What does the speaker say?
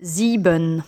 sieben.